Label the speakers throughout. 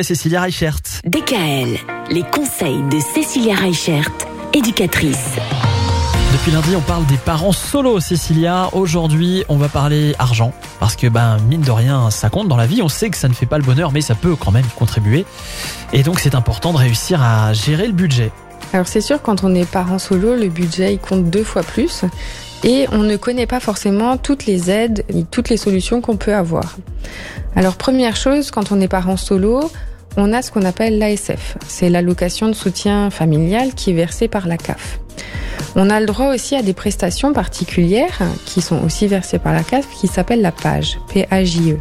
Speaker 1: Cécilia Reichert.
Speaker 2: DKL, les conseils de Cécilia Reichert, éducatrice.
Speaker 1: Depuis lundi, on parle des parents solo, Cécilia. Aujourd'hui, on va parler argent. Parce que, ben, mine de rien, ça compte dans la vie. On sait que ça ne fait pas le bonheur, mais ça peut quand même contribuer. Et donc, c'est important de réussir à gérer le budget.
Speaker 3: Alors, c'est sûr, quand on est parent solo, le budget, il compte deux fois plus. Et on ne connaît pas forcément toutes les aides et toutes les solutions qu'on peut avoir. Alors, première chose, quand on est parent solo, on a ce qu'on appelle l'ASF. C'est l'allocation de soutien familial qui est versée par la CAF. On a le droit aussi à des prestations particulières qui sont aussi versées par la CAF qui s'appellent la PAGE, P-A-J-E.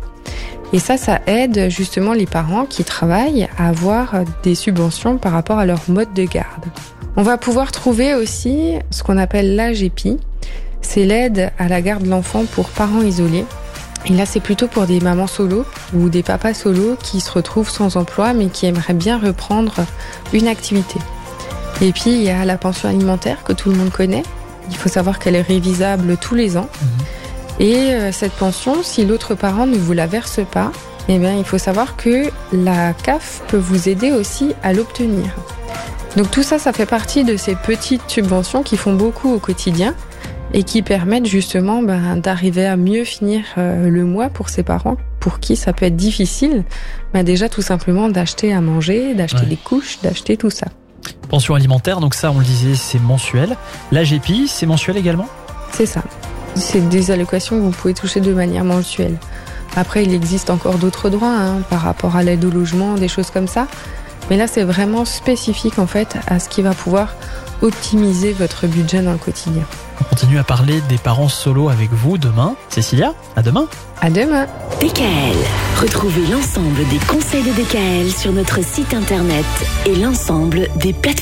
Speaker 3: Et ça, ça aide justement les parents qui travaillent à avoir des subventions par rapport à leur mode de garde. On va pouvoir trouver aussi ce qu'on appelle l'AGPI. C'est l'aide à la garde de l'enfant pour parents isolés. Et là, c'est plutôt pour des mamans solo ou des papas solo qui se retrouvent sans emploi mais qui aimeraient bien reprendre une activité. Et puis, il y a la pension alimentaire que tout le monde connaît. Il faut savoir qu'elle est révisable tous les ans. Et euh, cette pension, si l'autre parent ne vous la verse pas, eh bien, il faut savoir que la CAF peut vous aider aussi à l'obtenir. Donc tout ça, ça fait partie de ces petites subventions qui font beaucoup au quotidien et qui permettent justement ben, d'arriver à mieux finir euh, le mois pour ses parents, pour qui ça peut être difficile, ben, déjà tout simplement d'acheter à manger, d'acheter
Speaker 1: Ouais.
Speaker 3: des couches, d'acheter tout ça.
Speaker 1: Pension alimentaire, donc ça, on le disait, c'est mensuel. L'AGPI, c'est mensuel également?
Speaker 3: C'est ça. C'est des allocations que vous pouvez toucher de manière mensuelle. Après, il existe encore d'autres droits hein, par rapport à l'aide au logement, des choses comme ça. Mais là, c'est vraiment spécifique en fait à ce qui va pouvoir optimiser votre budget dans le quotidien.
Speaker 1: On continue à parler des parents solo avec vous demain. Cécilia, à demain.
Speaker 3: À demain!
Speaker 2: DKL, retrouvez l'ensemble des conseils de DKL sur notre site internet et l'ensemble des plateformes.